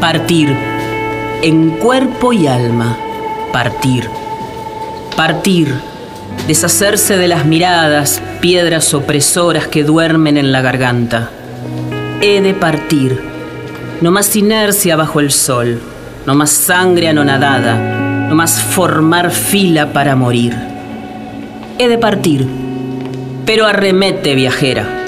Partir, en cuerpo y alma, partir. Partir, deshacerse de las miradas, piedras opresoras que duermen en la garganta. He de partir, no más inercia bajo el sol, no más sangre anonadada, no más formar fila para morir. He de partir, pero arremete viajera